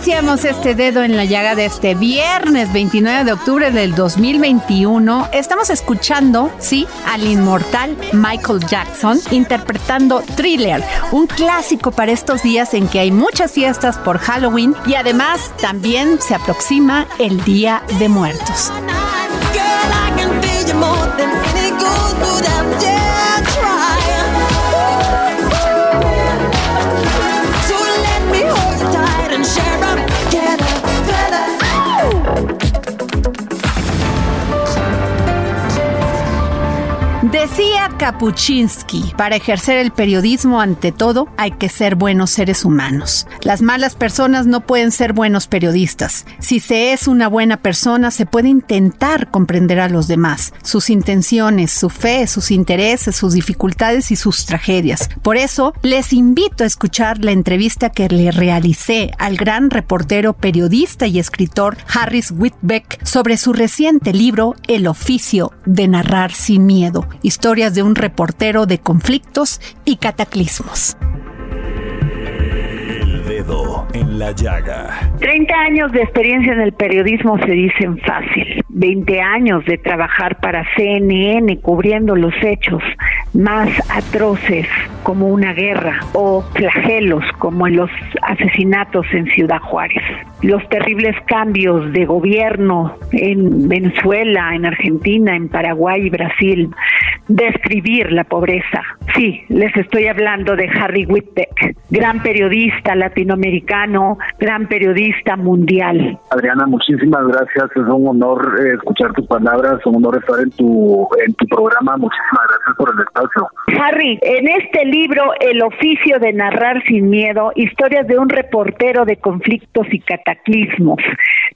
Iniciamos este dedo en la llaga de este viernes 29 de octubre del 2021. Estamos escuchando, sí, al inmortal Michael Jackson interpretando Thriller, un clásico para estos días en que hay muchas fiestas por Halloween y además también se aproxima el Día de Muertos. Decía Kapuczynski, para ejercer el periodismo ante todo hay que ser buenos seres humanos. Las malas personas no pueden ser buenos periodistas. Si se es una buena persona se puede intentar comprender a los demás, sus intenciones, su fe, sus intereses, sus dificultades y sus tragedias. Por eso les invito a escuchar la entrevista que le realicé al gran reportero, periodista y escritor Harris Whitbeck sobre su reciente libro El oficio de narrar sin miedo historias de un reportero de conflictos y cataclismos. El dedo en la llaga. 30 años de experiencia en el periodismo se dicen fácil. 20 años de trabajar para CNN cubriendo los hechos más atroces como una guerra o flagelos como en los asesinatos en Ciudad Juárez. Los terribles cambios de gobierno en Venezuela, en Argentina, en Paraguay y Brasil. Describir la pobreza. Sí, les estoy hablando de Harry Whitbeck, gran periodista latinoamericano, gran periodista mundial. Adriana, muchísimas gracias. Es un honor eh, escuchar tus palabras, un honor estar en tu en tu programa. Muchísimas gracias por el espacio. Harry, en este libro, El oficio de narrar sin miedo, historias de un reportero de conflictos y cataclismos.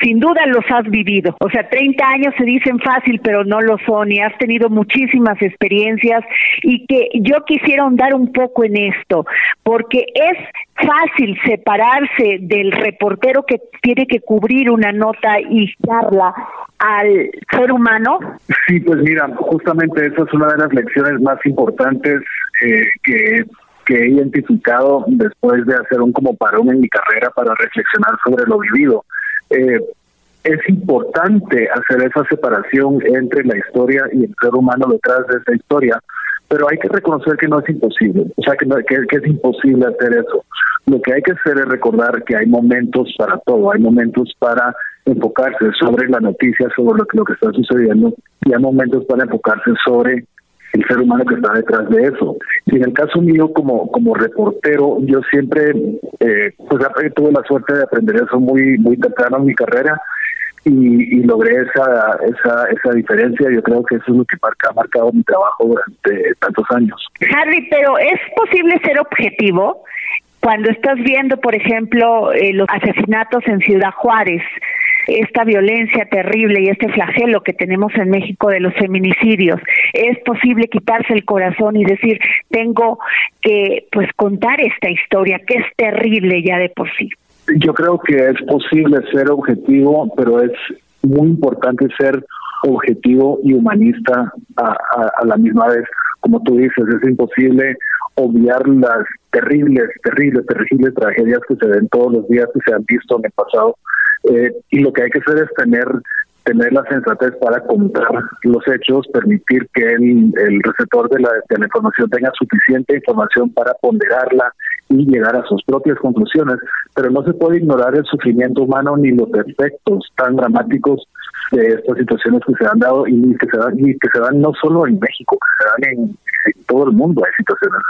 Sin duda los has vivido. O sea, 30 años se dicen fácil, pero no lo son y has tenido muchísimas experiencias y que yo quisiera ahondar un poco en esto, porque es fácil separarse del reportero que tiene que cubrir una nota y darla al ser humano? Sí, pues mira, justamente esa es una de las lecciones más importantes eh, que, que he identificado después de hacer un como parón en mi carrera para reflexionar sobre lo vivido. Eh, es importante hacer esa separación entre la historia y el ser humano detrás de esa historia, pero hay que reconocer que no es imposible, o sea, que, no, que, es imposible hacer eso. Lo que hay que hacer es recordar que hay momentos para todo, hay momentos para enfocarse sobre la noticia, sobre lo que, lo que está sucediendo, y hay momentos para enfocarse sobre el ser humano que está detrás de eso. Y en el caso mío, como como reportero, yo siempre eh, pues tuve la suerte de aprender eso muy muy temprano en mi carrera y, y, logré esa, esa esa diferencia. Yo creo que eso es lo que marca, ha marcado mi trabajo durante tantos años. Harry, pero ¿es posible ser objetivo? Cuando estás viendo, por ejemplo, eh, los asesinatos en Ciudad Juárez, esta violencia terrible y este flagelo que tenemos en México de los feminicidios. Es posible quitarse el corazón y decir, tengo que pues contar esta historia que es terrible ya de por sí. Yo creo que es posible ser objetivo, pero es muy importante ser objetivo y humanista a, a la misma vez. Como tú dices, es imposible obviar las terribles, terribles, terribles tragedias que se ven todos los días que se han visto en el pasado. Eh, y lo que hay que hacer es tener tener la sensatez para contar los hechos, permitir que el, el receptor de la, de la información tenga suficiente información para ponderarla y llegar a sus propias conclusiones, pero no se puede ignorar el sufrimiento humano ni los efectos tan dramáticos de estas situaciones que se han dado y que se dan, y que se dan no solo en México, que se dan en, todo el mundo. Hay situaciones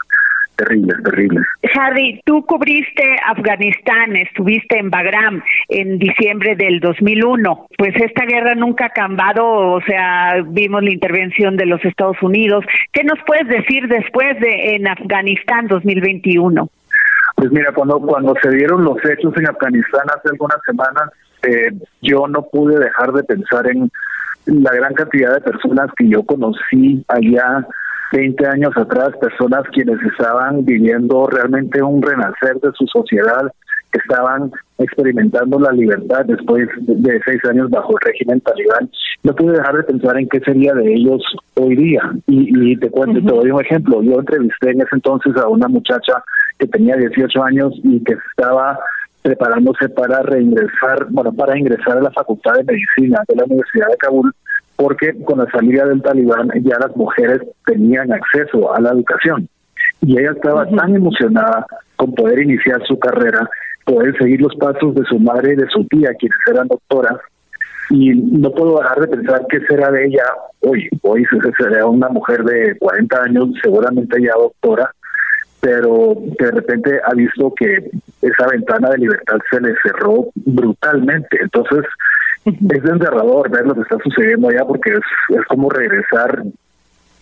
terribles, terribles. Harry, tú cubriste Afganistán, estuviste en Bagram en diciembre del 2001. Pues esta guerra nunca ha acabado, o sea, vimos la intervención de los Estados Unidos. ¿Qué nos puedes decir después de en Afganistán 2021? Pues mira, cuando cuando se dieron los hechos en Afganistán hace algunas semanas, eh, yo no pude dejar de pensar en la gran cantidad de personas que yo conocí allá 20 años atrás, personas quienes estaban viviendo realmente un renacer de su sociedad, que estaban experimentando la libertad después de seis años bajo el régimen talibán. No pude dejar de pensar en qué sería de ellos hoy día. Y, te cuento, te doy un ejemplo. Yo entrevisté en ese entonces a una muchacha que tenía 18 años y que estaba preparándose para reingresar, bueno, para ingresar a la Facultad de Medicina de la Universidad de Kabul porque con la salida del talibán ya las mujeres tenían acceso a la educación. Y ella estaba tan emocionada con poder iniciar su carrera, poder seguir los pasos de su madre y de su tía, quienes eran doctoras, y no puedo dejar de pensar qué será de ella hoy. Hoy será una mujer de 40 años, seguramente ya doctora, pero de repente ha visto que esa ventana de libertad se le cerró brutalmente. Entonces, es desgarrador ver lo que está sucediendo allá porque es, es como regresar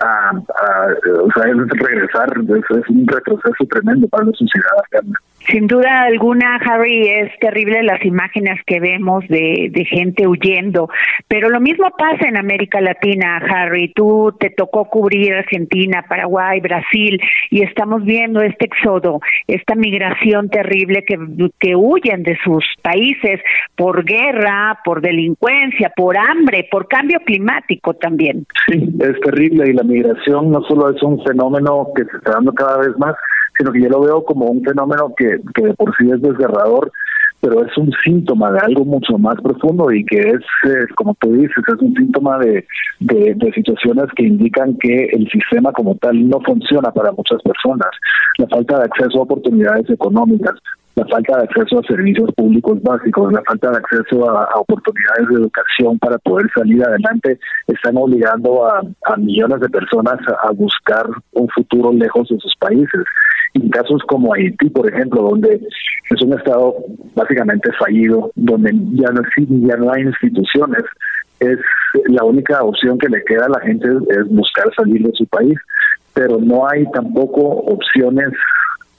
a, a, o sea, es regresar, es, es un retroceso tremendo para la sociedad afgana. Sin duda alguna, Harry, es terrible las imágenes que vemos de, de, gente huyendo, pero lo mismo pasa en América Latina, Harry. Tú te tocó cubrir Argentina, Paraguay, Brasil, y estamos viendo este éxodo, esta migración terrible que, que huyen de sus países por guerra, por delincuencia, por hambre, por cambio climático también. Sí, es terrible y la migración no solo es un fenómeno que se está dando cada vez más, sino que yo lo veo como un fenómeno que, que de por sí es desgarrador, pero es un síntoma de algo mucho más profundo y que es, como tú dices, es un síntoma de, de, situaciones que indican que el sistema como tal no funciona para muchas personas. La falta de acceso a oportunidades económicas, la falta de acceso a servicios públicos básicos, la falta de acceso a, oportunidades de educación para poder salir adelante, están obligando a, millones de personas a, a buscar un futuro lejos de sus países. En casos como Haití, por ejemplo, donde es un estado básicamente fallido, donde ya no ya no hay instituciones, es la única opción que le queda a la gente es buscar salir de su país, pero no hay tampoco opciones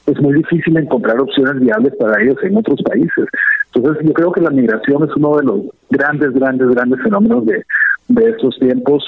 es muy difícil encontrar opciones viables para ellos en otros países. Entonces, yo creo que la migración es uno de los grandes, grandes, grandes fenómenos de, de estos tiempos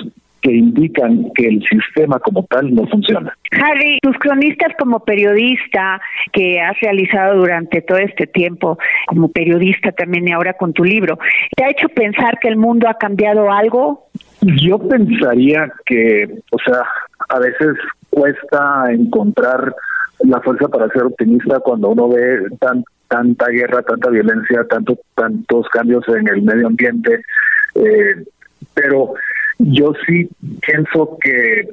que indican que el sistema como tal no funciona. Harry, tus cronistas como periodista que has realizado durante todo este tiempo, como periodista también y ahora con tu libro, ¿te ha hecho pensar que el mundo ha cambiado algo? Yo pensaría que, o sea, a veces cuesta encontrar la fuerza para ser optimista cuando uno ve tan, tanta guerra, tanta violencia, tanto, tantos cambios en el medio ambiente, eh, pero yo sí pienso que,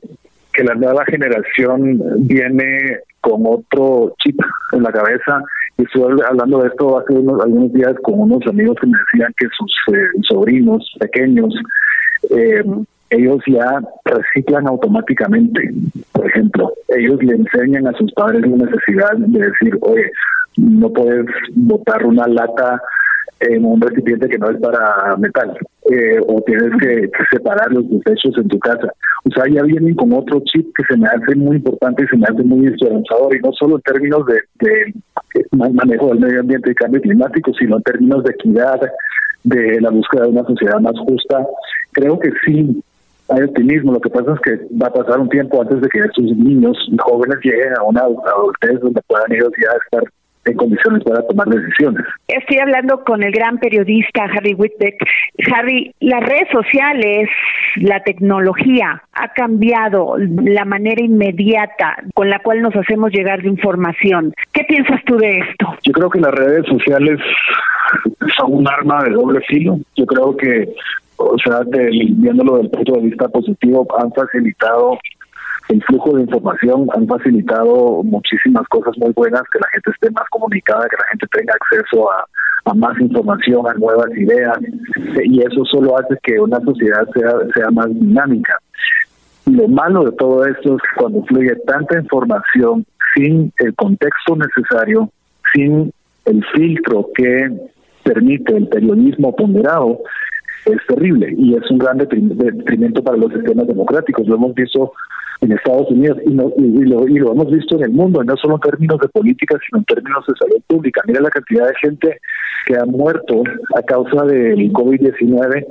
que la nueva generación viene con otro chip en la cabeza. Y estuve hablando de esto hace unos, algunos días con unos amigos que me decían que sus eh, sobrinos pequeños, eh, ellos ya reciclan automáticamente. Por ejemplo, ellos le enseñan a sus padres la necesidad de decir, oye, no puedes botar una lata en un recipiente que no es para metal eh, o tienes que, separar los desechos en tu casa. O sea, ya vienen con otro chip que se me hace muy importante y se me hace muy esperanzador y no solo en términos de, de manejo del medio ambiente y cambio climático, sino en términos de equidad, de la búsqueda de una sociedad más justa. Creo que sí hay optimismo. Lo que pasa es que va a pasar un tiempo antes de que estos niños jóvenes lleguen a una adultez donde puedan ellos ya estar en condiciones para tomar decisiones. Estoy hablando con el gran periodista Harry Whitbeck. Harry, las redes sociales, la tecnología ha cambiado la manera inmediata con la cual nos hacemos llegar de información. ¿Qué piensas tú de esto? Yo creo que las redes sociales son un arma de doble filo. Yo creo que, o sea, viéndolo desde el punto de vista positivo, han facilitado el flujo de información, han facilitado muchísimas cosas muy buenas, que la gente esté más comunicada, que la gente tenga acceso a, más información, a nuevas ideas, y eso solo hace que una sociedad sea, sea más dinámica. Lo malo de todo esto es que cuando fluye tanta información sin el contexto necesario, sin el filtro que permite el periodismo ponderado, es terrible y es un gran detrimento para los sistemas democráticos. Lo hemos visto en Estados Unidos y, lo, y lo hemos visto en el mundo, no solo en términos de política, sino en términos de salud pública. Mira la cantidad de gente que ha muerto a causa del COVID-19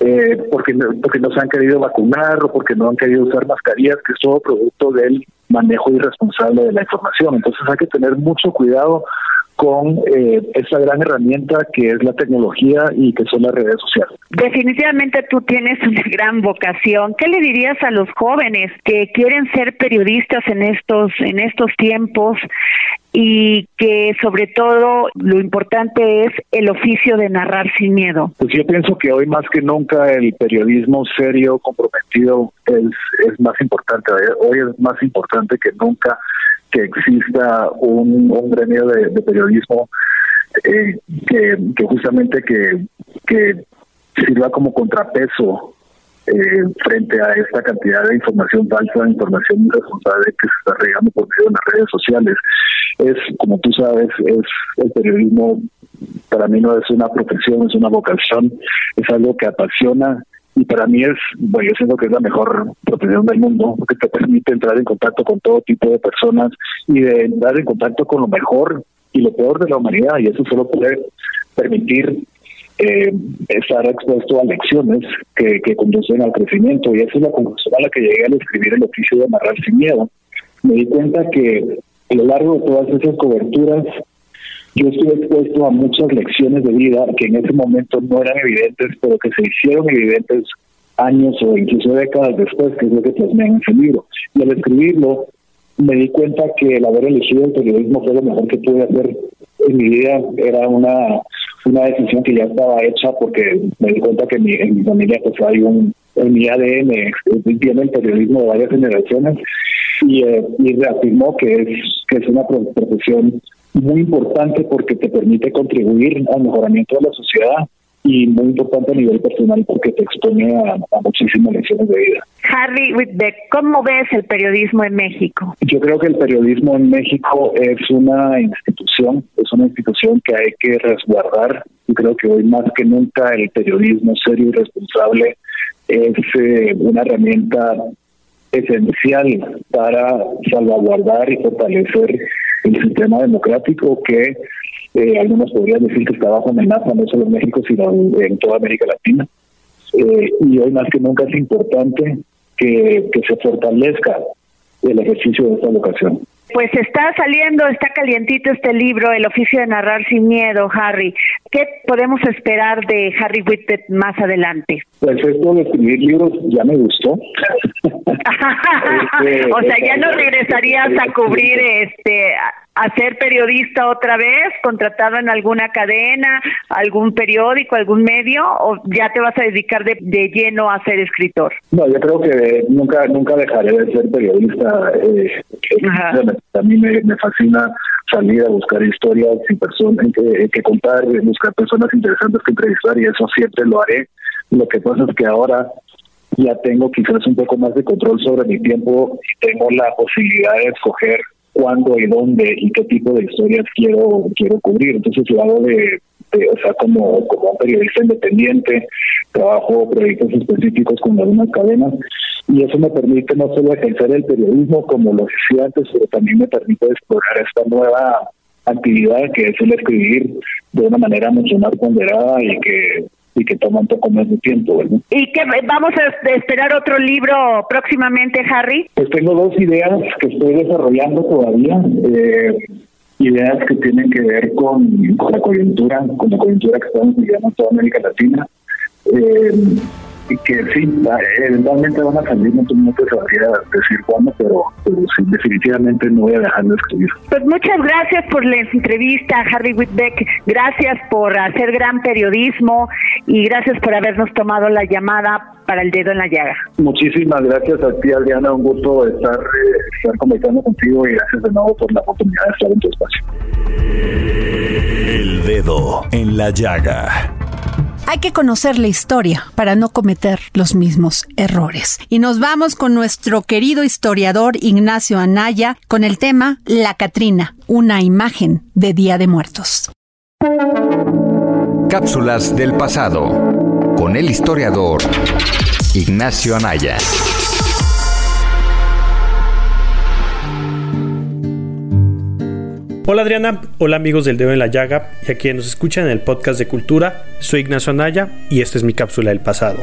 eh, porque, porque no se han querido vacunar o porque no han querido usar mascarillas, que es todo producto del manejo irresponsable de la información. Entonces hay que tener mucho cuidado con eh, esa gran herramienta que es la tecnología y que son las redes sociales. Definitivamente tú tienes una gran vocación. ¿Qué le dirías a los jóvenes que quieren ser periodistas en estos en estos tiempos y que sobre todo lo importante es el oficio de narrar sin miedo? Pues yo pienso que hoy más que nunca el periodismo serio, comprometido es es más importante. Hoy es más importante que nunca que exista un, un gremio de, periodismo eh, que, justamente que, que sirva como contrapeso eh, frente a esta cantidad de información falsa, información irresponsable que se está regando por medio de las redes sociales. Es, como tú sabes, es el periodismo para mí no es una profesión, es una vocación, es algo que apasiona, y para mí es, bueno, yo siento que es la mejor profesión del mundo, porque te permite entrar en contacto con todo tipo de personas y de entrar en contacto con lo mejor y lo peor de la humanidad, y eso solo puede permitir eh, estar expuesto a lecciones que, que conducen al crecimiento, y esa es la conclusión a la que llegué al escribir el oficio de narrar sin miedo. Me di cuenta que a lo largo de todas esas coberturas yo estuve expuesto a muchas lecciones de vida que en ese momento no eran evidentes, pero que se hicieron evidentes años o incluso décadas después, que es lo que plasmé en ese libro. Y al escribirlo, me di cuenta que el haber elegido el periodismo fue lo mejor que pude hacer en mi vida. Era una, una decisión que ya estaba hecha porque me di cuenta que mi, en mi familia pues hay un, en mi ADN tiene el periodismo de varias generaciones y, eh, y reafirmó que es, que es una profesión muy importante porque te permite contribuir al mejoramiento de la sociedad y muy importante a nivel personal porque te expone a, muchísimas lecciones de vida. Harry Whitbeck, ¿cómo ves el periodismo en México? Yo creo que el periodismo en México es una institución, es una institución que hay que resguardar y creo que hoy más que nunca el periodismo serio y responsable es eh, una herramienta esencial para salvaguardar y fortalecer el sistema democrático que eh, algunos podrían decir que está bajo amenaza, no solo en México, sino en, toda América Latina. Eh, y hoy más que nunca es importante que, que se fortalezca el ejercicio de esta vocación. Pues está saliendo, está calientito este libro, El oficio de narrar sin miedo, Harry. ¿Qué podemos esperar de Harry Whitted más adelante? Pues esto de escribir libros ya me gustó. Este, o sea, ya no regresarías a cubrir este a ser periodista otra vez, contratado en alguna cadena, algún periódico, algún medio, o ya te vas a dedicar de, de lleno a ser escritor? No, yo creo que nunca nunca dejaré de ser periodista. Eh, a mí me, me, fascina salir a buscar historias y personas que, que contar, buscar personas interesantes que entrevistar y eso siempre lo haré. Lo que pasa es que ahora ya tengo quizás un poco más de control sobre mi tiempo y tengo la posibilidad de escoger cuándo y dónde y qué tipo de historias quiero quiero cubrir. Entonces lo hago de, o sea, como, como periodista independiente, trabajo proyectos específicos con algunas cadenas y eso me permite no solo ejercer el periodismo como lo hacía antes, pero también me permite explorar esta nueva actividad que es el escribir de una manera mucho más ponderada y que y que toma un poco más de tiempo, ¿verdad? ¿Y que vamos a esperar otro libro próximamente, Harry? Pues tengo dos ideas que estoy desarrollando todavía. Eh, ideas que tienen que ver con, la coyuntura, con la coyuntura que estamos viviendo en toda América Latina. Eh, y que sí, eventualmente van a salir, no, no te sabría decir cuándo, pero, sí, definitivamente no voy a dejar de escribir. Pues muchas gracias por la entrevista, Harry Whitbeck, gracias por hacer gran periodismo y gracias por habernos tomado la llamada para el dedo en la llaga. Muchísimas gracias a ti, Adriana, un gusto estar, eh, estar conversando contigo y gracias de nuevo por la oportunidad de estar en tu espacio. El dedo en la llaga. Hay que conocer la historia para no cometer los mismos errores. Y nos vamos con nuestro querido historiador Ignacio Anaya con el tema La Catrina, una imagen de Día de Muertos. Cápsulas del pasado con el historiador Ignacio Anaya. Hola Adriana, hola amigos del Dedo en la Llaga y a quienes nos escuchan en el podcast de Cultura, soy Ignacio Anaya y esta es mi cápsula del pasado.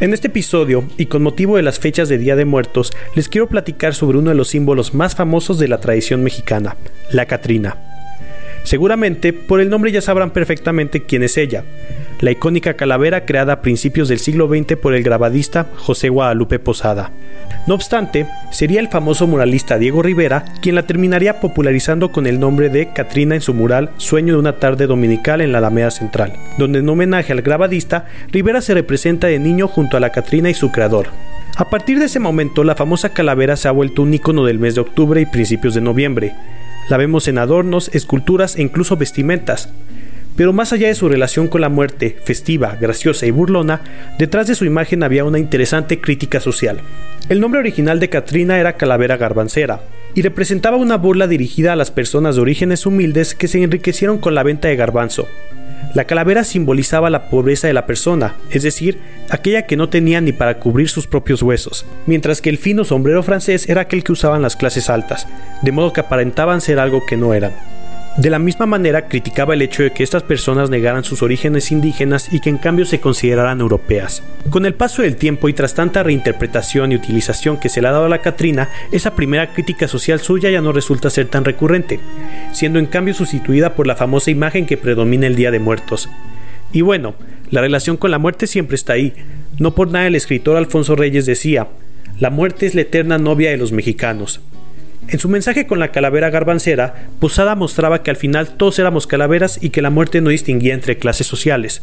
En este episodio, y con motivo de las fechas de Día de Muertos, les quiero platicar sobre uno de los símbolos más famosos de la tradición mexicana, la Catrina. Seguramente, por el nombre ya sabrán perfectamente quién es ella, la icónica calavera creada a principios del siglo XX por el grabadista José Guadalupe Posada. No obstante, sería el famoso muralista Diego Rivera quien la terminaría popularizando con el nombre de Catrina en su mural Sueño de una tarde dominical en la Alameda Central, donde en homenaje al grabadista, Rivera se representa de niño junto a la Catrina y su creador. A partir de ese momento, la famosa calavera se ha vuelto un icono del mes de octubre y principios de noviembre. La vemos en adornos, esculturas e incluso vestimentas. Pero más allá de su relación con la muerte, festiva, graciosa y burlona, detrás de su imagen había una interesante crítica social. El nombre original de Katrina era Calavera Garbancera, y representaba una burla dirigida a las personas de orígenes humildes que se enriquecieron con la venta de garbanzo. La calavera simbolizaba la pobreza de la persona, es decir, aquella que no tenía ni para cubrir sus propios huesos, mientras que el fino sombrero francés era aquel que usaban las clases altas, de modo que aparentaban ser algo que no eran. De la misma manera criticaba el hecho de que estas personas negaran sus orígenes indígenas y que en cambio se consideraran europeas. Con el paso del tiempo y tras tanta reinterpretación y utilización que se le ha dado a la Catrina, esa primera crítica social suya ya no resulta ser tan recurrente, siendo en cambio sustituida por la famosa imagen que predomina el Día de Muertos. Y bueno, la relación con la muerte siempre está ahí. No por nada el escritor Alfonso Reyes decía, la muerte es la eterna novia de los mexicanos. En su mensaje con la calavera garbancera, Posada mostraba que al final todos éramos calaveras y que la muerte no distinguía entre clases sociales.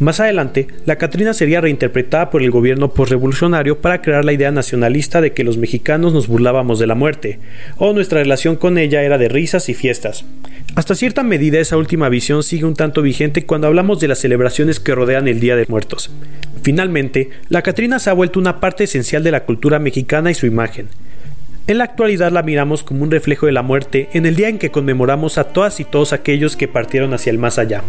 Más adelante, la Catrina sería reinterpretada por el gobierno postrevolucionario para crear la idea nacionalista de que los mexicanos nos burlábamos de la muerte, o nuestra relación con ella era de risas y fiestas. Hasta cierta medida esa última visión sigue un tanto vigente cuando hablamos de las celebraciones que rodean el Día de Muertos. Finalmente, la Catrina se ha vuelto una parte esencial de la cultura mexicana y su imagen. En la actualidad la miramos como un reflejo de la muerte en el día en que conmemoramos a todas y todos aquellos que partieron hacia el más allá.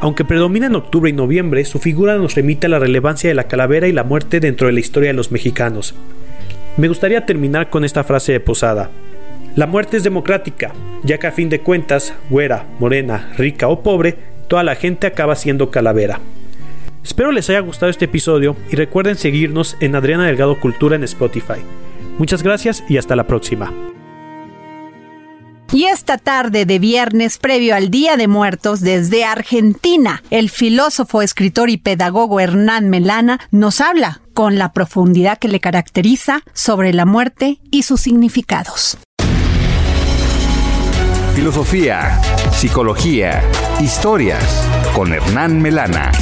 Aunque predomina en octubre y noviembre, su figura nos remite a la relevancia de la calavera y la muerte dentro de la historia de los mexicanos. Me gustaría terminar con esta frase de Posada. La muerte es democrática, ya que a fin de cuentas, güera, morena, rica o pobre, toda la gente acaba siendo calavera. Espero les haya gustado este episodio y recuerden seguirnos en Adriana Delgado Cultura en Spotify. Muchas gracias y hasta la próxima. Y esta tarde de viernes, previo al Día de Muertos, desde Argentina, el filósofo, escritor y pedagogo Hernán Melana nos habla con la profundidad que le caracteriza sobre la muerte y sus significados. Filosofía, psicología, historias con Hernán Melana.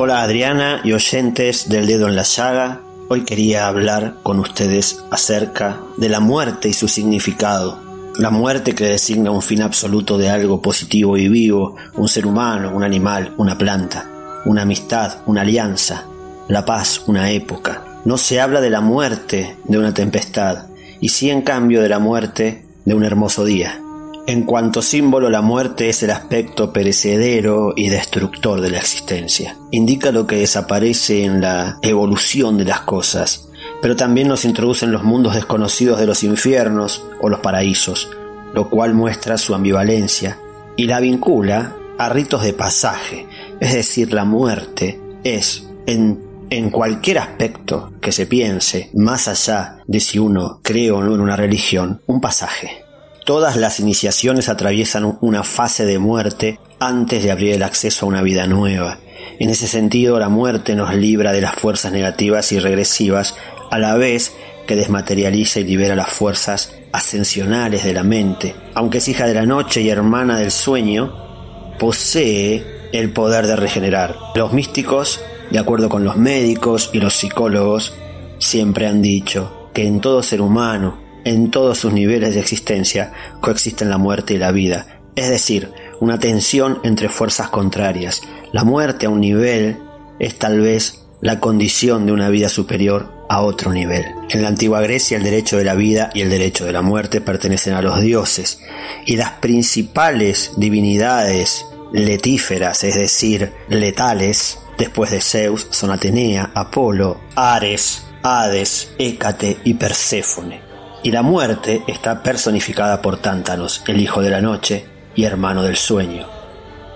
Hola Adriana y oyentes del dedo en la llaga. Hoy quería hablar con ustedes acerca de la muerte y su significado. La muerte que designa un fin absoluto de algo positivo y vivo, un ser humano, un animal, una planta, una amistad, una alianza, la paz, una época. No se habla de la muerte de una tempestad, y sí en cambio de la muerte de un hermoso día. En cuanto símbolo, la muerte es el aspecto perecedero y destructor de la existencia. Indica lo que desaparece en la evolución de las cosas pero también nos introduce en los mundos desconocidos de los infiernos o los paraísos, lo cual muestra su ambivalencia y la vincula a ritos de pasaje, es decir, la muerte es en, cualquier aspecto que se piense, más allá de si uno cree o no en una religión, un pasaje. Todas las iniciaciones atraviesan una fase de muerte antes de abrir el acceso a una vida nueva. En ese sentido, la muerte nos libra de las fuerzas negativas y regresivas, a la vez que desmaterializa y libera las fuerzas ascensionales de la mente. Aunque es hija de la noche y hermana del sueño, posee el poder de regenerar. Los místicos, de acuerdo con los médicos y los psicólogos, siempre han dicho que en todo ser humano, en todos sus niveles de existencia, coexisten la muerte y la vida. Es decir, una tensión entre fuerzas contrarias. La muerte a un nivel es tal vez la condición de una vida superior a otro nivel. En la antigua Grecia el derecho de la vida y el derecho de la muerte pertenecen a los dioses y las principales divinidades letíferas, es decir, letales, después de Zeus son Atenea, Apolo, Ares, Hades, Hécate y Perséfone. Y la muerte está personificada por Tántanos, el hijo de la noche y hermano del sueño.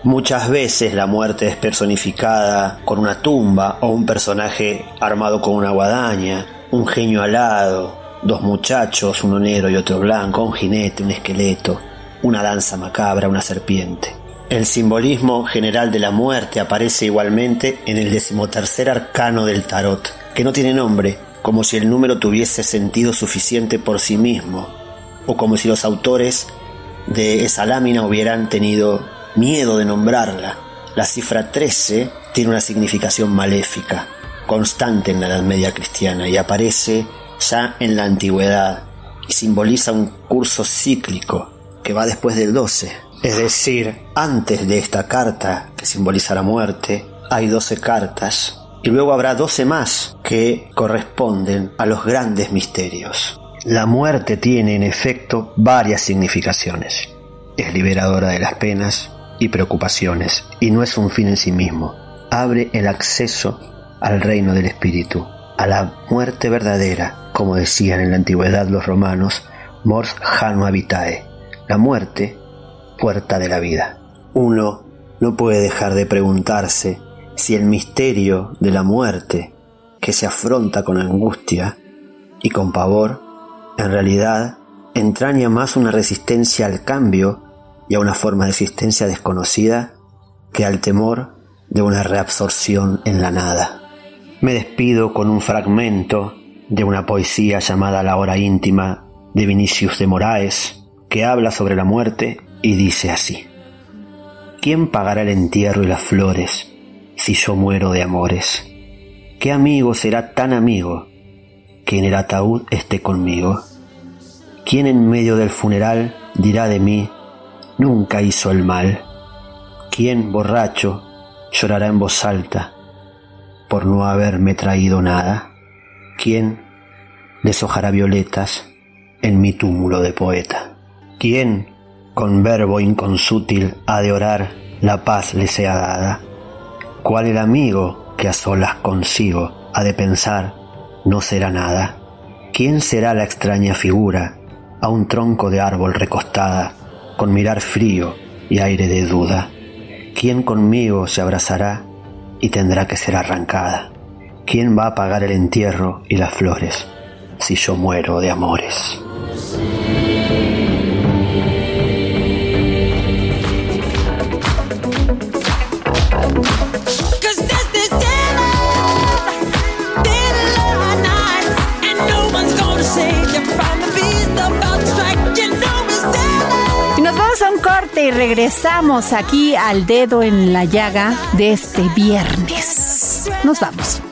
Muchas veces la muerte es personificada con una tumba o un personaje armado con una guadaña, un genio alado, dos muchachos, uno negro y otro blanco, un jinete, un esqueleto, una danza macabra, una serpiente. El simbolismo general de la muerte aparece igualmente en el decimotercer arcano del tarot, que no tiene nombre, como si el número tuviese sentido suficiente por sí mismo, o como si los autores de esa lámina hubieran tenido miedo de nombrarla. La cifra 13 tiene una significación maléfica, constante en la Edad Media cristiana y aparece ya en la antigüedad y simboliza un curso cíclico que va después del 12. Es decir, antes de esta carta que simboliza la muerte, hay 12 cartas y luego habrá 12 más que corresponden a los grandes misterios. La muerte tiene en efecto varias significaciones. Es liberadora de las penas, y preocupaciones, y no es un fin en sí mismo. Abre el acceso al reino del Espíritu, a la muerte verdadera, como decían en la antigüedad los romanos, mors jano habitae, la muerte, puerta de la vida. Uno no puede dejar de preguntarse si el misterio de la muerte, que se afronta con angustia y con pavor, en realidad entraña más una resistencia al cambio y a una forma de existencia desconocida que al temor de una reabsorción en la nada. Me despido con un fragmento de una poesía llamada La hora íntima de Vinicius de Moraes, que habla sobre la muerte y dice así. ¿Quién pagará el entierro y las flores si yo muero de amores? ¿Qué amigo será tan amigo que en el ataúd esté conmigo? ¿Quién en medio del funeral dirá de mí nunca hizo el mal. ¿Quién, borracho, llorará en voz alta por no haberme traído nada? ¿Quién deshojará violetas en mi túmulo de poeta? ¿Quién, con verbo inconsútil, ha de orar la paz le sea dada? ¿Cuál el amigo que a solas consigo ha de pensar no será nada? ¿Quién será la extraña figura a un tronco de árbol recostada con mirar frío y aire de duda. ¿Quién conmigo se abrazará y tendrá que ser arrancada? ¿Quién va a pagar el entierro y las flores si yo muero de amores? Y regresamos aquí al dedo en la llaga de este viernes. Nos vamos.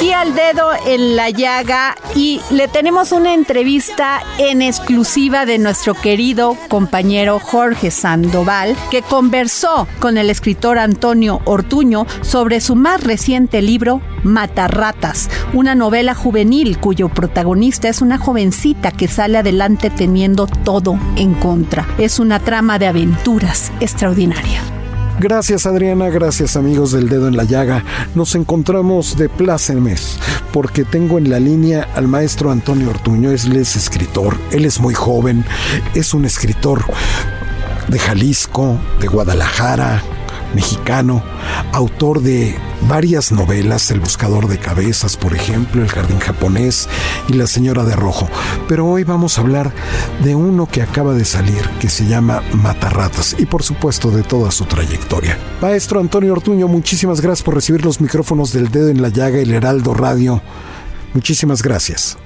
Aquí al dedo en la llaga y le tenemos una entrevista en exclusiva de nuestro querido compañero Jorge Sandoval, que conversó con el escritor Antonio Ortuño sobre su más reciente libro, Matarratas, una novela juvenil cuyo protagonista es una jovencita que sale adelante teniendo todo en contra. Es una trama de aventuras extraordinaria. Gracias Adriana, gracias amigos del dedo en la llaga. Nos encontramos de plácemes porque tengo en la línea al maestro Antonio Ortuño, él es escritor, él es muy joven, es un escritor de Jalisco, de Guadalajara, mexicano, autor de varias novelas, El Buscador de Cabezas, por ejemplo, El Jardín Japonés y La Señora de Rojo. Pero hoy vamos a hablar de uno que acaba de salir, que se llama Matarratas, y por supuesto de toda su trayectoria. Maestro Antonio Ortuño, muchísimas gracias por recibir los micrófonos del dedo en la llaga, el Heraldo Radio. Muchísimas gracias.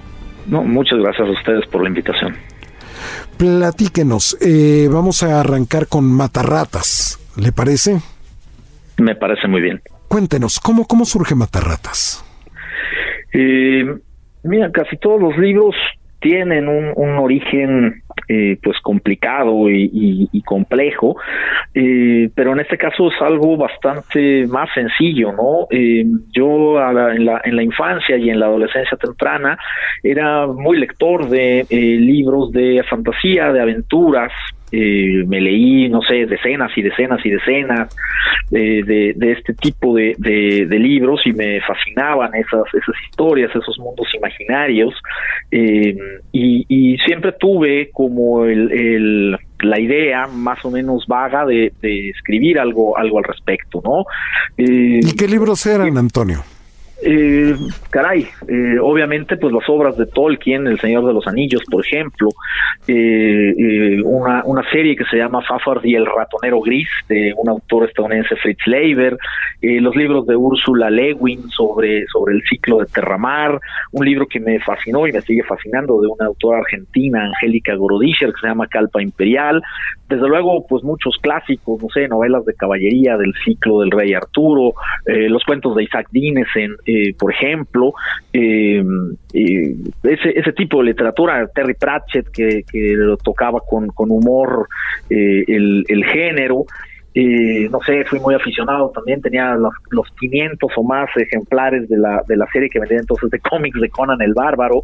No, muchas gracias a ustedes por la invitación. Platíquenos, eh, vamos a arrancar con Matarratas, ¿le parece? Me parece muy bien. Cuéntenos, ¿cómo, cómo surge Matarratas? Eh, mira, casi todos los libros tienen un, un origen eh, pues complicado y, y, y complejo, eh, pero en este caso es algo bastante más sencillo, ¿no? Eh, yo a la, en, la, en la infancia y en la adolescencia temprana era muy lector de eh, libros de fantasía, de aventuras, eh, me leí, no sé, decenas y decenas y decenas eh, de, de, este tipo de, de, libros y me fascinaban esas, esas historias, esos mundos imaginarios eh, y, y, siempre tuve como el, el, la idea más o menos vaga de, de escribir algo, algo al respecto, ¿no? ¿Y qué libros eran, Antonio? Eh, caray, eh, obviamente pues las obras de Tolkien, El Señor de los Anillos, por ejemplo, eh, eh, una, una serie que se llama Fafard y el ratonero gris, de un autor estadounidense Fritz Leiber, eh, los libros de Úrsula Lewin sobre, sobre el ciclo de Terramar, un libro que me fascinó y me sigue fascinando de una autora argentina, Angélica Gorodischer, que se llama Calpa Imperial, desde luego pues muchos clásicos, no sé, novelas de caballería del ciclo del rey Arturo, los cuentos de Isaac Dinesen, eh, por ejemplo, eh, ese, ese tipo de literatura, Terry Pratchett, que, que lo tocaba con, con humor eh, el, el género, eh, no sé, fui muy aficionado también, tenía los, los 500 o más ejemplares de la, de la serie que vendía entonces de cómics de Conan el Bárbaro,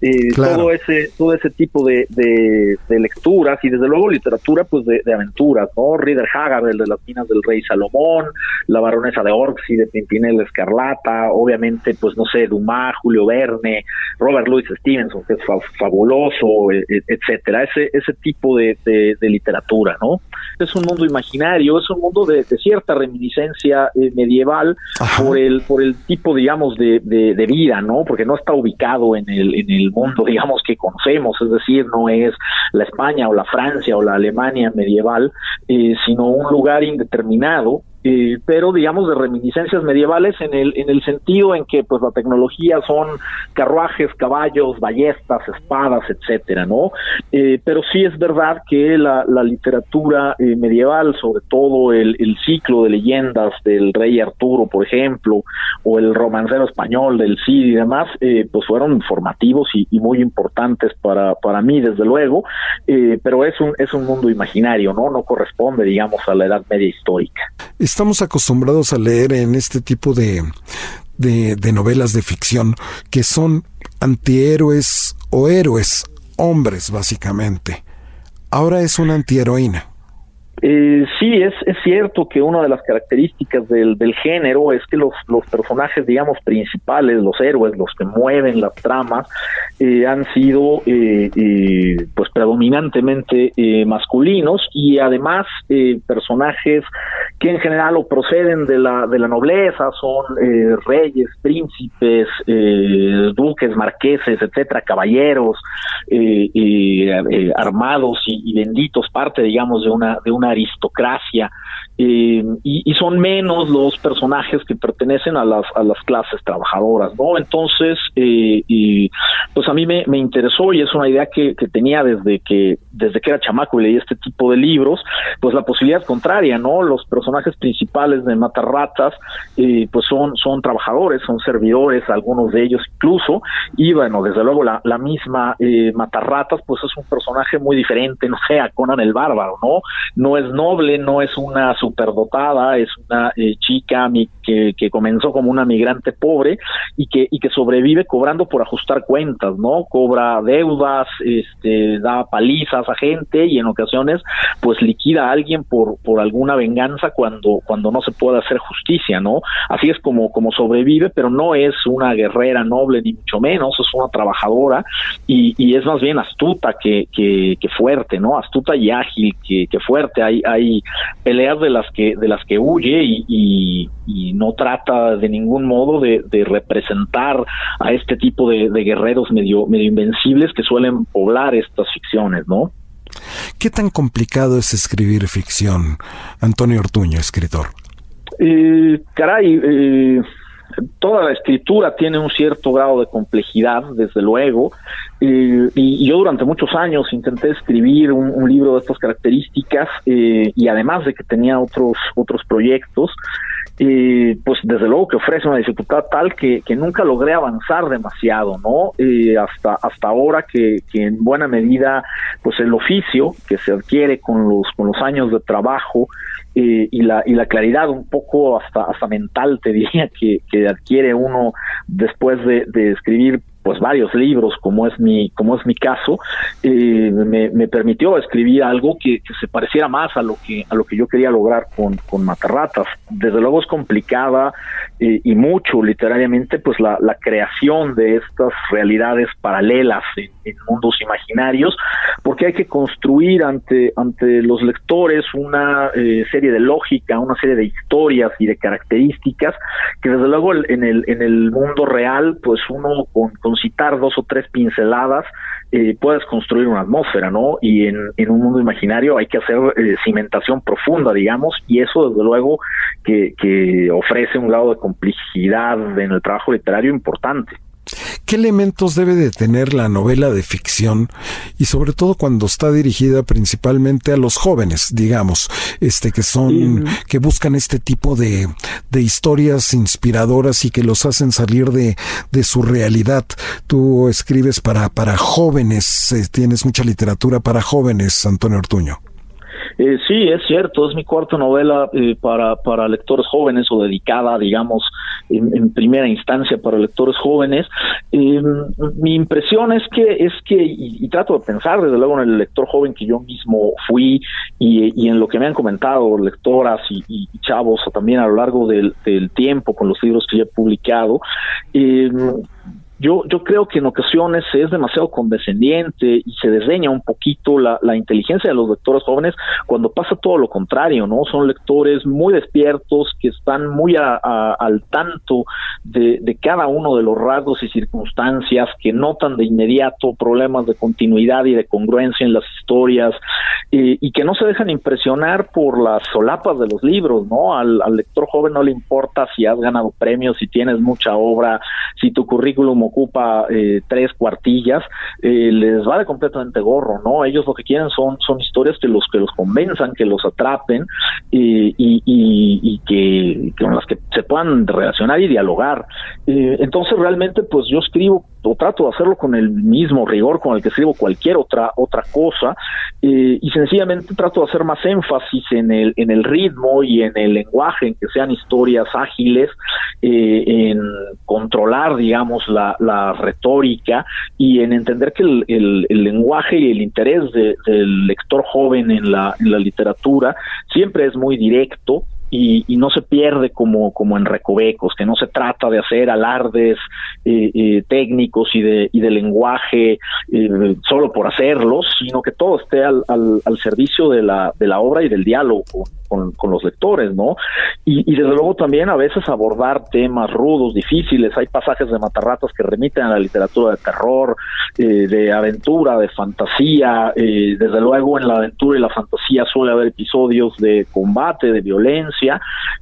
eh, claro. todo ese todo ese tipo de, de, de, lecturas y desde luego literatura pues de, de, aventuras, ¿no? Rider Haggard, el de las minas del rey Salomón, la baronesa de Orczy de Pimpinela Escarlata, obviamente pues no sé, Dumas, Julio Verne, Robert Louis Stevenson, que es fa fabuloso, etcétera, ese, ese tipo de, de literatura, ¿no? Es un mundo imaginario es un mundo de, cierta reminiscencia eh, medieval por el por el tipo, digamos, de, de, vida, ¿no? Porque no está ubicado en el, en el mundo, digamos, que conocemos, es decir, no es la España o la Francia o la Alemania medieval, eh, sino un lugar indeterminado eh, pero digamos de reminiscencias medievales en el en el sentido en que pues la tecnología son carruajes, caballos, ballestas, espadas, etcétera, ¿no? Eh, pero sí es verdad que la, la literatura eh, medieval, sobre todo el, el, ciclo de leyendas del rey Arturo, por ejemplo, o el romancero español del Cid y demás, pues fueron formativos y, y, muy importantes para para mí, desde luego, pero es un es un mundo imaginario, ¿no? No corresponde, digamos, a la Edad Media histórica estamos acostumbrados a leer en este tipo de, de, novelas de ficción que son antihéroes o héroes, hombres básicamente. Ahora es una antiheroína. Eh, sí, es, cierto que una de las características del, género es que los, personajes, digamos, principales, los héroes, los que mueven las tramas, eh, han sido eh, eh pues predominantemente eh, masculinos y además personajes que en general o proceden de la, de la nobleza, son reyes, príncipes, duques, marqueses, etcétera, caballeros, armados y, benditos, parte, digamos, de una aristocracia eh, y, son menos los personajes que pertenecen a las, a las clases trabajadoras, ¿no? Entonces, eh, y, pues a mí me, me, interesó y es una idea que, que, tenía desde que, desde que era chamaco y leí este tipo de libros, pues la posibilidad contraria, ¿no? Los personajes principales de Matarratas, eh, pues son, son trabajadores, son servidores, algunos de ellos incluso, y bueno, desde luego la, la misma eh, Matarratas, pues es un personaje muy diferente, no sé, a Conan el Bárbaro, ¿no? No es noble, no es una superdotada, es una eh, chica que, comenzó como una migrante pobre y que, y que sobrevive cobrando por ajustar cuentas, ¿no? Cobra deudas, este, da palizas a gente y en ocasiones pues liquida a alguien por, por alguna venganza cuando, cuando no se puede hacer justicia, ¿no? Así es como, como sobrevive, pero no es una guerrera noble ni mucho menos, es una trabajadora y, y es más bien astuta que, que, que fuerte, ¿no? Astuta y ágil que, que fuerte. Hay, hay peleas de las que de las que huye y, no trata de ningún modo de, representar a este tipo de, guerreros medio medio invencibles que suelen poblar estas ficciones, ¿no? ¿Qué tan complicado es escribir ficción, Antonio Ortuño, escritor? Eh, caray, eh, toda la escritura tiene un cierto grado de complejidad, desde luego, y yo durante muchos años intenté escribir un, libro de estas características eh, y además de que tenía otros otros proyectos, eh, pues desde luego que ofrece una dificultad tal que, que nunca logré avanzar demasiado, ¿no? Eh, hasta hasta ahora que, en buena medida, pues el oficio que se adquiere con los con los años de trabajo eh, y la y la claridad un poco hasta hasta mental te diría que, que adquiere uno después de, de escribir pues varios libros como es mi como es mi caso eh, me, me, permitió escribir algo que, que, se pareciera más a lo que a lo que yo quería lograr con, con Matarratas. Desde luego es complicada eh, y mucho literariamente pues la, la, creación de estas realidades paralelas en, mundos imaginarios porque hay que construir ante ante los lectores una eh, serie de lógica una serie de historias y de características que desde luego en el en el mundo real pues uno con, citar dos o tres pinceladas, eh, puedes construir una atmósfera, ¿no? Y en, en un mundo imaginario hay que hacer eh, cimentación profunda, digamos, y eso desde luego que, que ofrece un grado de complejidad en el trabajo literario importante. ¿Qué elementos debe de tener la novela de ficción y sobre todo cuando está dirigida principalmente a los jóvenes, digamos, este que son que buscan este tipo de, de historias inspiradoras y que los hacen salir de, de su realidad? Tú escribes para para jóvenes, eh, tienes mucha literatura para jóvenes, Antonio Ortuño. Eh, sí, es cierto, es mi cuarta novela eh, para, para lectores jóvenes o dedicada, digamos, en, primera instancia para lectores jóvenes. Eh, mi impresión es que, es que y, trato de pensar desde luego en el lector joven que yo mismo fui y, y en lo que me han comentado lectoras y, y chavos también a lo largo del, del, tiempo con los libros que ya he publicado. Yo, yo creo que en ocasiones es demasiado condescendiente y se desdeña un poquito la, la inteligencia de los lectores jóvenes cuando pasa todo lo contrario, ¿no? Son lectores muy despiertos que están muy al tanto de, de cada uno de los rasgos y circunstancias, que notan de inmediato problemas de continuidad y de congruencia en las historias y que no se dejan impresionar por las solapas de los libros, ¿no? Al lector joven no le importa si has ganado premios, si tienes mucha obra, si tu currículum ocupa eh, tres cuartillas, eh, les vale completamente gorro, ¿no? Ellos lo que quieren son, son historias que los que los convenzan, que los atrapen y, y, que con las que se puedan relacionar y dialogar. entonces realmente pues yo escribo o trato de hacerlo con el mismo rigor con el que escribo cualquier otra otra cosa eh, y sencillamente trato de hacer más énfasis en el en el ritmo y en el lenguaje en que sean historias ágiles eh, en controlar digamos la, la retórica y en entender que el, el, lenguaje y el interés del lector joven en la en la literatura siempre es muy directo y, y, no se pierde como, como en recovecos, que no se trata de hacer alardes eh, eh, técnicos y de, y de lenguaje eh, solo por hacerlos, sino que todo esté al, al, al servicio de la, de la obra y del diálogo con, los lectores, ¿no? Y, desde luego también a veces abordar temas rudos, difíciles. Hay pasajes de Matarratas que remiten a la literatura de terror, eh, de aventura, de fantasía. Eh, desde luego en la aventura y la fantasía suele haber episodios de combate, de violencia.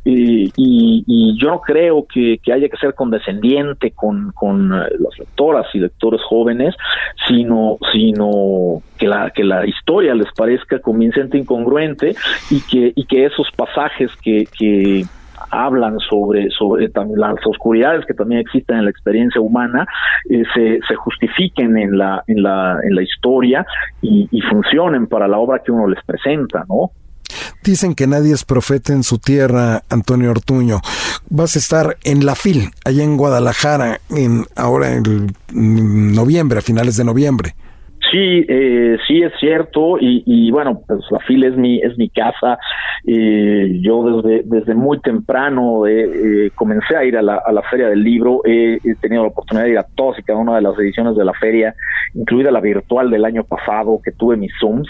Y, yo no creo que, haya que ser condescendiente con, con eh, las lectoras y lectores jóvenes, sino, sino que la, que la historia les parezca convincente, incongruente y que, y que esos pasajes que, que hablan sobre, sobre las oscuridades que también existen en la experiencia humana, eh, se, se, justifiquen en la, en la, en la historia y, y, funcionen para la obra que uno les presenta, ¿no? Dicen que nadie es profeta en su tierra, Antonio Ortuño. Vas a estar en la FIL, allá en Guadalajara, en, ahora en noviembre, a finales de noviembre. Sí, eh, sí es cierto y, bueno, pues la FIL es mi es mi casa. Eh, yo desde desde muy temprano eh, comencé a ir a la, a la feria del libro. he tenido la oportunidad de ir a todas y cada una de las ediciones de la feria, incluida la virtual del año pasado que tuve mis zooms.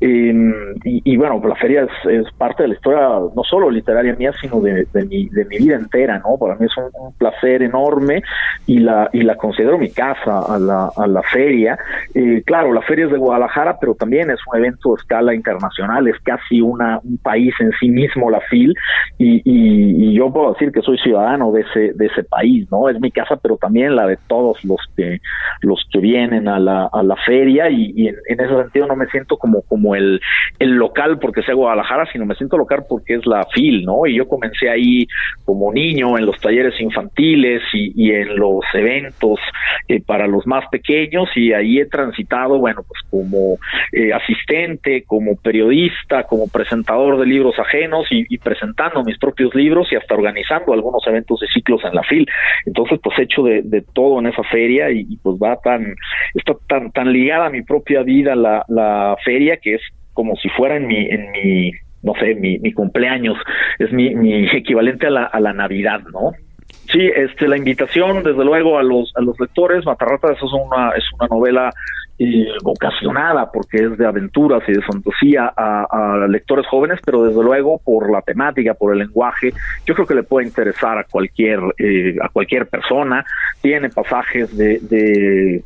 Em, y, y, bueno, la feria es, parte de la historia no solo literaria mía, sino de, de, mi de mi vida entera, ¿no? Para mí es un, un, placer enorme y la y la considero mi casa a la a la feria. Eh, claro, la feria es de Guadalajara, pero también es un evento de escala internacional, es casi una, un país en sí mismo la FIL, y, y, yo puedo decir que soy ciudadano de ese, de ese país, ¿no? Es mi casa, pero también la de todos los que, los que vienen a la, a la feria, y, en, ese sentido no me siento como, como el, el local porque sea Guadalajara, sino me siento local porque es la FIL, ¿no? Y yo comencé ahí como niño en los talleres infantiles y, y en los eventos eh, para los más pequeños, y ahí he transitado bueno, pues como eh, asistente, como periodista, como presentador de libros ajenos y, presentando mis propios libros y hasta organizando algunos eventos de ciclos en la FIL. Entonces, pues he hecho de, todo en esa feria y, pues va tan, está tan, tan ligada a mi propia vida la, la feria que es como si fuera en mi, en mi no sé, mi, mi cumpleaños, es mi, mi equivalente a la, a la Navidad, ¿no? Sí, este, la invitación, desde luego, a los, a los lectores, Matarratas es una, es una novela eh, vocacionada porque es de aventuras y de fantasía a, lectores jóvenes, pero desde luego por la temática, por el lenguaje, yo creo que le puede interesar a cualquier eh, a cualquier persona. Tiene pasajes de, de,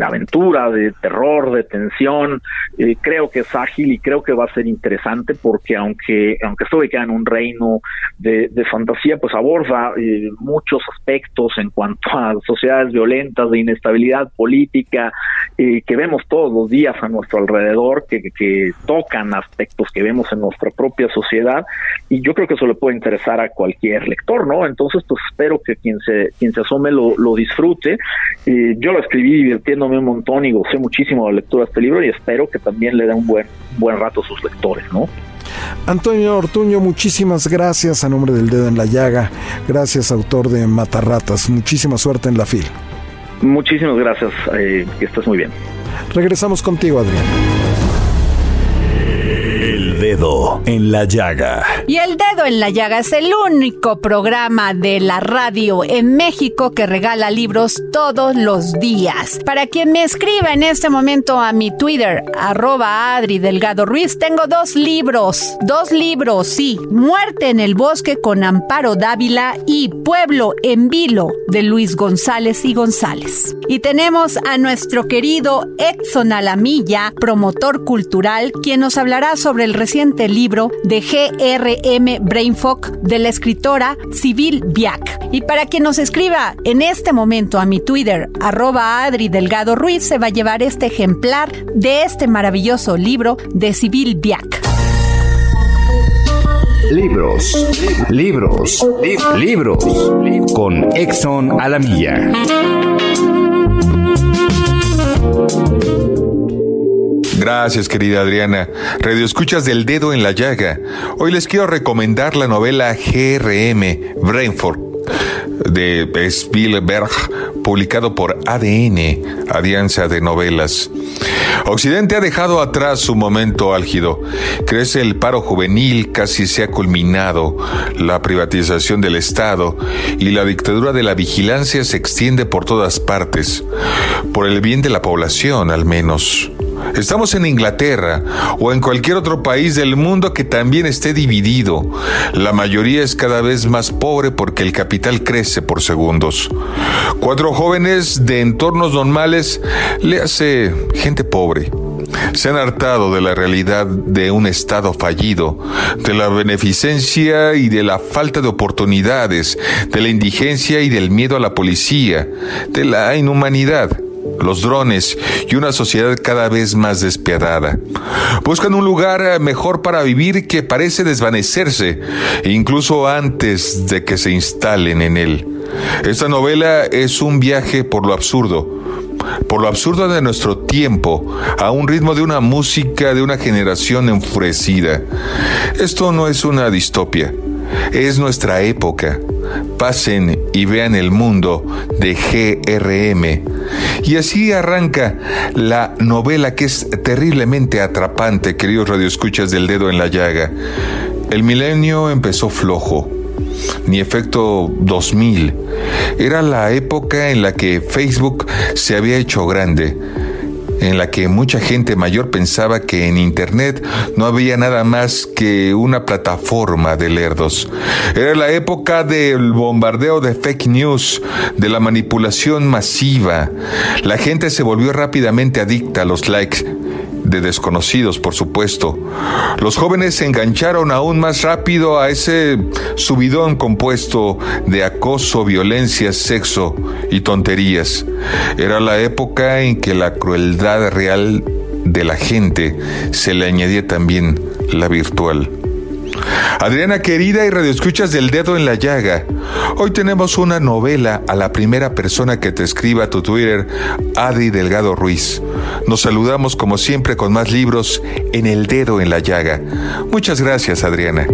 aventura, de terror, de tensión. Eh, creo que es ágil y creo que va a ser interesante porque aunque aunque esto queda en un reino de, de fantasía, pues aborda eh, muchos aspectos en cuanto a sociedades violentas, de inestabilidad política, eh, que vemos todos los días a nuestro alrededor, que, tocan aspectos que vemos en nuestra propia sociedad, y yo creo que eso le puede interesar a cualquier lector, ¿no? Entonces, pues espero que quien se, quien se asome lo, lo disfrute. Yo lo escribí divirtiéndome un montón y gocé muchísimo la lectura de este libro y espero que también le dé un buen, buen rato a sus lectores, ¿no? Antonio Ortuño, muchísimas gracias a nombre del dedo en la llaga. Gracias, autor de Matarratas. Muchísima suerte en la fila. Muchísimas gracias, eh, que estés muy bien. Regresamos contigo, Adrián. En la llaga. Y el dedo en la llaga es el único programa de la radio en México que regala libros todos los días. Para quien me escriba en este momento a mi Twitter, arroba Adri Delgado Ruiz, tengo dos libros. Dos libros, sí. Muerte en el bosque con Amparo Dávila y Pueblo en Vilo de Luis González y González. Y tenemos a nuestro querido Exxon Alamilla, promotor cultural, quien nos hablará sobre el libro de GRM Brainfuck de la escritora Civil Biak. Y para quien nos escriba en este momento a mi Twitter, arroba Adri Delgado Ruiz, se va a llevar este ejemplar de este maravilloso libro de Civil Biak. Libros, libros, libros, con Exxon Alamilla. Gracias, querida Adriana. Radio Escuchas del Dedo en la Llaga. Hoy les quiero recomendar la novela GRM, Brainford, de Spielberg, publicado por ADN, Alianza de Novelas. Occidente ha dejado atrás su momento álgido. Crece el paro juvenil, casi se ha culminado. La privatización del Estado y la dictadura de la vigilancia se extiende por todas partes. Por el bien de la población, al menos. Estamos en Inglaterra o en cualquier otro país del mundo que también esté dividido. La mayoría es cada vez más pobre porque el capital crece por segundos. Cuatro jóvenes de entornos normales le hace gente pobre. Se han hartado de la realidad de un Estado fallido, de la beneficencia y de la falta de oportunidades, de la indigencia y del miedo a la policía, de la inhumanidad los drones y una sociedad cada vez más despiadada. Buscan un lugar eh, mejor para vivir que parece desvanecerse, incluso antes de que se instalen en él. Esta novela es un viaje por lo absurdo, por lo absurdo de nuestro tiempo, a un ritmo de una música de una generación enfurecida. Esto no es una distopia, es nuestra época. Pasen y vean el mundo de GRM. Y así arranca la novela que es terriblemente atrapante, queridos radioescuchas del dedo en la llaga. El milenio empezó flojo, ni efecto 2000. Era la época en la que Facebook se había hecho grande en la que mucha gente mayor pensaba que en Internet no había nada más que una plataforma de lerdos. Era la época del bombardeo de fake news, de la manipulación masiva. La gente se volvió rápidamente adicta a los likes de desconocidos, por supuesto. Los jóvenes se engancharon aún más rápido a ese subidón compuesto de acoso, violencia, sexo y tonterías. Era la época en que la crueldad real de la gente se le añadía también la virtual. Adriana querida y radioescuchas del dedo en la llaga. Hoy tenemos una novela a la primera persona que te escriba a tu Twitter, Adri Delgado Ruiz. Nos saludamos como siempre con más libros en el dedo en la llaga. Muchas gracias, Adriana.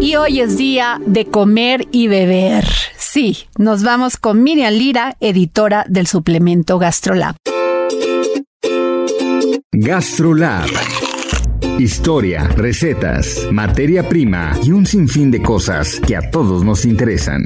Y hoy es día de comer y beber. Sí, nos vamos con Miriam Lira, editora del suplemento GastroLab. GastroLab Historia, recetas, materia prima y un sinfín de cosas que a todos nos interesan.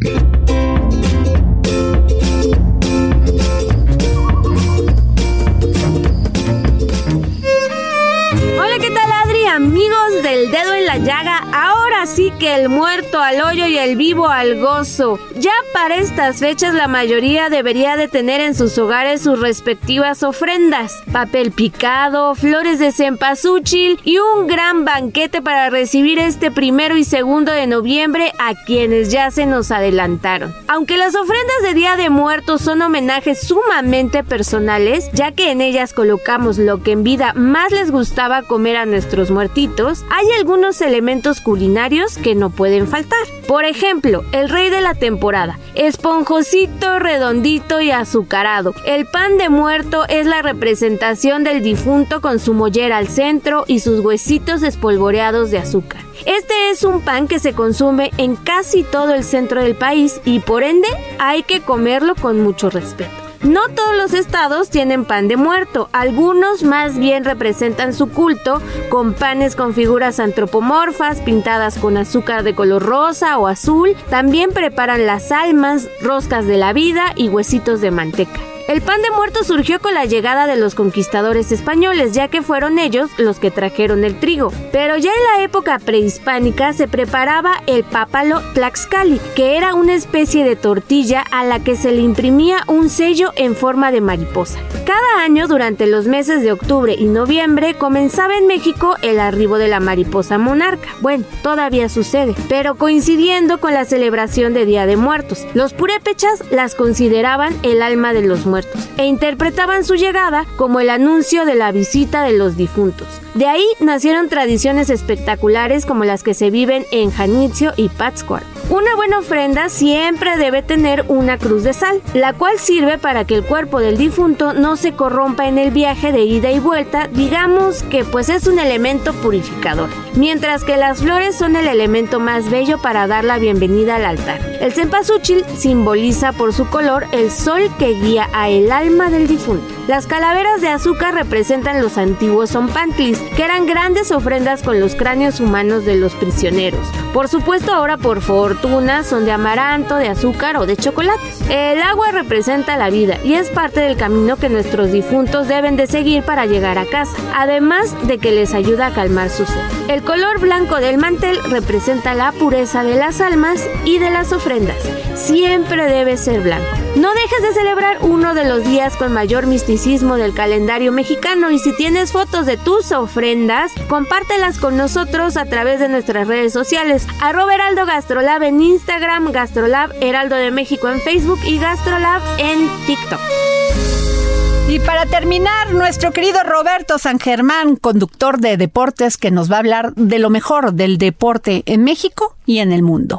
Hola, ¿qué tal Adri? Amigos del dedo en la llaga, ahora sí que el muerto al hoyo y el vivo al gozo. Ya para estas fechas la mayoría debería de tener en sus hogares sus respectivas ofrendas, papel picado, flores de cempasúchil y un gran banquete para recibir este primero y segundo de noviembre a quienes ya se nos adelantaron. Aunque las ofrendas de Día de Muertos son homenajes sumamente personales, ya que en ellas colocamos lo que en vida más les gustaba comer a nuestros muertitos, hay algunos elementos culinarios que no pueden faltar. Por ejemplo, el rey de la temporada, esponjosito, redondito y azucarado. El pan de muerto es la representación del difunto con su mollera al centro y sus huesitos espolvoreados de azúcar. Este es un pan que se consume en casi todo el centro del país y por ende hay que comerlo con mucho respeto. No todos los estados tienen pan de muerto, algunos más bien representan su culto con panes con figuras antropomorfas pintadas con azúcar de color rosa o azul, también preparan las almas, roscas de la vida y huesitos de manteca. El pan de muerto surgió con la llegada de los conquistadores españoles, ya que fueron ellos los que trajeron el trigo. Pero ya en la época prehispánica se preparaba el pápalo tlaxcali, que era una especie de tortilla a la que se le imprimía un sello en forma de mariposa. Cada año, durante los meses de octubre y noviembre, comenzaba en México el arribo de la mariposa monarca. Bueno, todavía sucede, pero coincidiendo con la celebración de Día de Muertos. Los purépechas las consideraban el alma de los muertos e interpretaban su llegada como el anuncio de la visita de los difuntos. De ahí nacieron tradiciones espectaculares como las que se viven en Janitzio y Pátzcuaro. Una buena ofrenda siempre debe tener una cruz de sal, la cual sirve para que el cuerpo del difunto no se corrompa en el viaje de ida y vuelta, digamos que pues es un elemento purificador, mientras que las flores son el elemento más bello para dar la bienvenida al altar. El cempasúchil simboliza por su color el sol que guía a el alma del difunto. Las calaveras de azúcar representan los antiguos zompantlis, que eran grandes ofrendas con los cráneos humanos de los prisioneros. Por supuesto ahora por fortuna son de amaranto, de azúcar o de chocolate. El agua representa la vida y es parte del camino que nuestros difuntos deben de seguir para llegar a casa, además de que les ayuda a calmar su sed. El color blanco del mantel representa la pureza de las almas y de las ofrendas. Siempre debe ser blanco. No dejes de celebrar uno de los días con mayor misticismo del calendario mexicano y si tienes fotos de tus ofrendas, compártelas con nosotros a través de nuestras redes sociales. Arroba Heraldo Gastrolab en Instagram, Gastrolab Heraldo de México en Facebook y Gastrolab en TikTok. Y para terminar, nuestro querido Roberto San Germán, conductor de deportes, que nos va a hablar de lo mejor del deporte en México y en el mundo.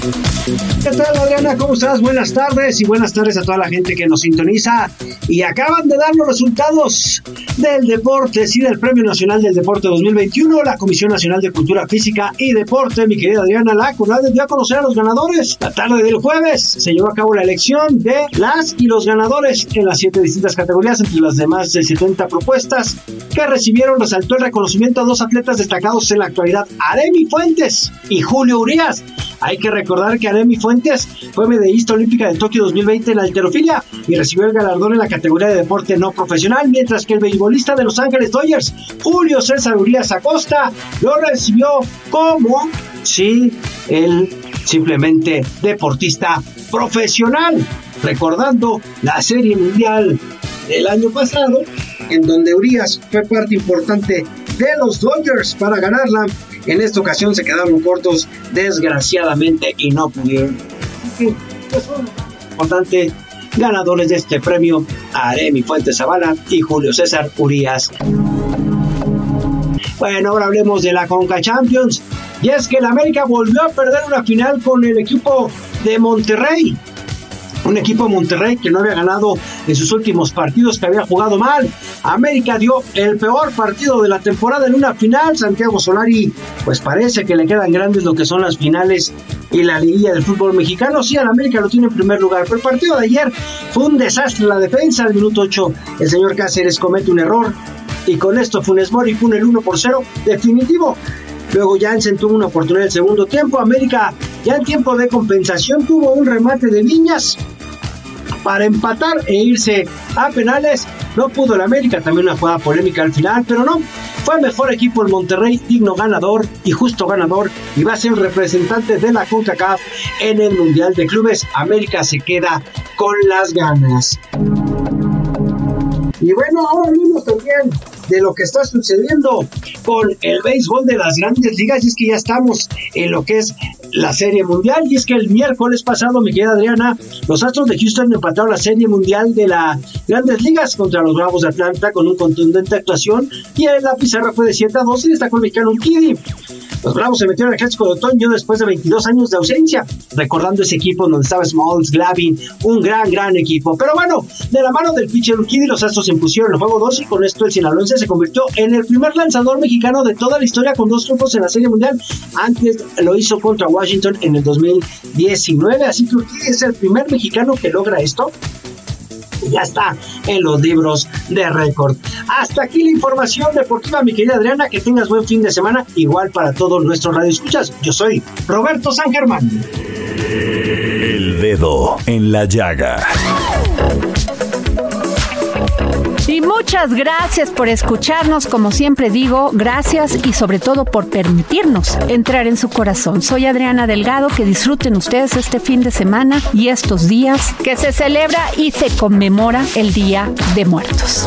¿Qué tal Adriana? ¿Cómo estás? Buenas tardes y buenas tardes a toda la gente que nos sintoniza y acaban de dar los resultados del deporte, sí, del Premio Nacional del Deporte 2021, la Comisión Nacional de Cultura Física y Deporte, mi querida Adriana Laco, dio a conocer a los ganadores. La tarde del jueves se llevó a cabo la elección de las y los ganadores en las siete distintas categorías, entre las demás de 70 propuestas que recibieron, resaltó el reconocimiento a dos atletas destacados en la actualidad, Aremi Fuentes y Julio Urias. Hay que recordar que Aremi Fuentes fue medallista olímpica de Tokio 2020 en la alterofilia y recibió el galardón en la categoría de deporte no profesional, mientras que el beisbolista de Los Ángeles Dodgers, Julio César Urias Acosta, lo recibió como, sí, el simplemente deportista profesional, recordando la Serie Mundial del año pasado, en donde Urias fue parte importante de los Dodgers para ganarla. En esta ocasión se quedaron cortos, desgraciadamente, y no pudieron. Importante ganadores de este premio, Aremi Fuentes Zavala y Julio César Urias. Bueno, ahora hablemos de la Conca Champions. Y es que el América volvió a perder una final con el equipo de Monterrey un equipo Monterrey que no había ganado en sus últimos partidos, que había jugado mal. América dio el peor partido de la temporada en una final. Santiago Solari, pues parece que le quedan grandes lo que son las finales y la liguilla del fútbol mexicano. Sí, al América lo tiene en primer lugar, pero el partido de ayer fue un desastre la defensa. Al minuto 8, el señor Cáceres comete un error y con esto Funes Mori pone el 1 por 0 definitivo. Luego Jansen tuvo una oportunidad en el segundo tiempo. América ya en tiempo de compensación tuvo un remate de Viñas para empatar e irse a penales. No pudo el América, también una jugada polémica al final, pero no. Fue mejor equipo el Monterrey, digno ganador y justo ganador, y va a ser representante de la CONCACAF en el Mundial de Clubes. América se queda con las ganas. Y bueno, ahora mismo también de lo que está sucediendo con el béisbol de las grandes ligas y es que ya estamos en lo que es la Serie Mundial. Y es que el miércoles pasado, mi querida Adriana, los Astros de Houston empataron la Serie Mundial de las Grandes Ligas contra los Bravos de Atlanta con un contundente actuación. Y la pizarra fue de 7 a 2 y destacó el mexicano Kiddy. Los Bravos se metieron al clásico de otoño después de 22 años de ausencia, recordando ese equipo donde estaba Smalls, Glavin, un gran, gran equipo. Pero bueno, de la mano del pitcher Urquidi, los Astros se impusieron el juego 2 y con esto el sinaloense se convirtió en el primer lanzador mexicano de toda la historia con dos triunfos en la Serie Mundial. Antes lo hizo contra Washington en el 2019, así que Urquidi es el primer mexicano que logra esto ya está en los libros de récord. Hasta aquí la información deportiva, mi querida Adriana. Que tengas buen fin de semana, igual para todos nuestros radioescuchas. Yo soy Roberto San Germán. El dedo en la llaga. Y muchas gracias por escucharnos, como siempre digo, gracias y sobre todo por permitirnos entrar en su corazón. Soy Adriana Delgado, que disfruten ustedes este fin de semana y estos días que se celebra y se conmemora el Día de Muertos.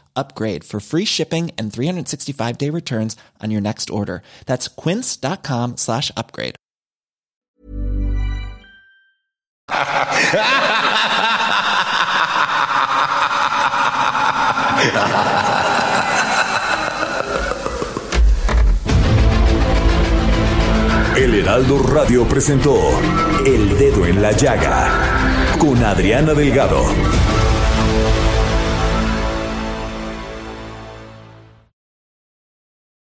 upgrade for free shipping and 365 day returns on your next order. That's quince.com slash upgrade. El Heraldo Radio presentó El Dedo en la Llaga con Adriana Delgado.